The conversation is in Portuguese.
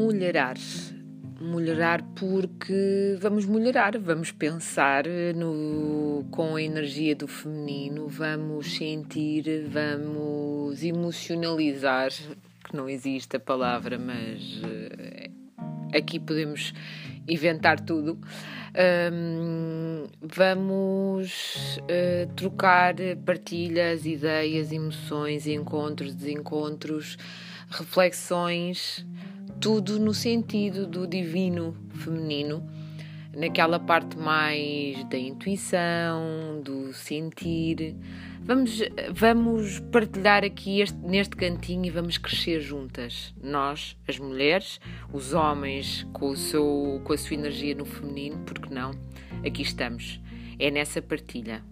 mulherar. Mulherar porque vamos mulherar, vamos pensar no, com a energia do feminino, vamos sentir, vamos emocionalizar, que não existe a palavra, mas uh, aqui podemos inventar tudo. Um, vamos uh, trocar partilhas, ideias, emoções, encontros, desencontros, reflexões, tudo no sentido do divino feminino, naquela parte mais da intuição, do sentir. Vamos, vamos partilhar aqui este, neste cantinho e vamos crescer juntas. Nós, as mulheres, os homens com, o seu, com a sua energia no feminino, porque não? Aqui estamos. É nessa partilha.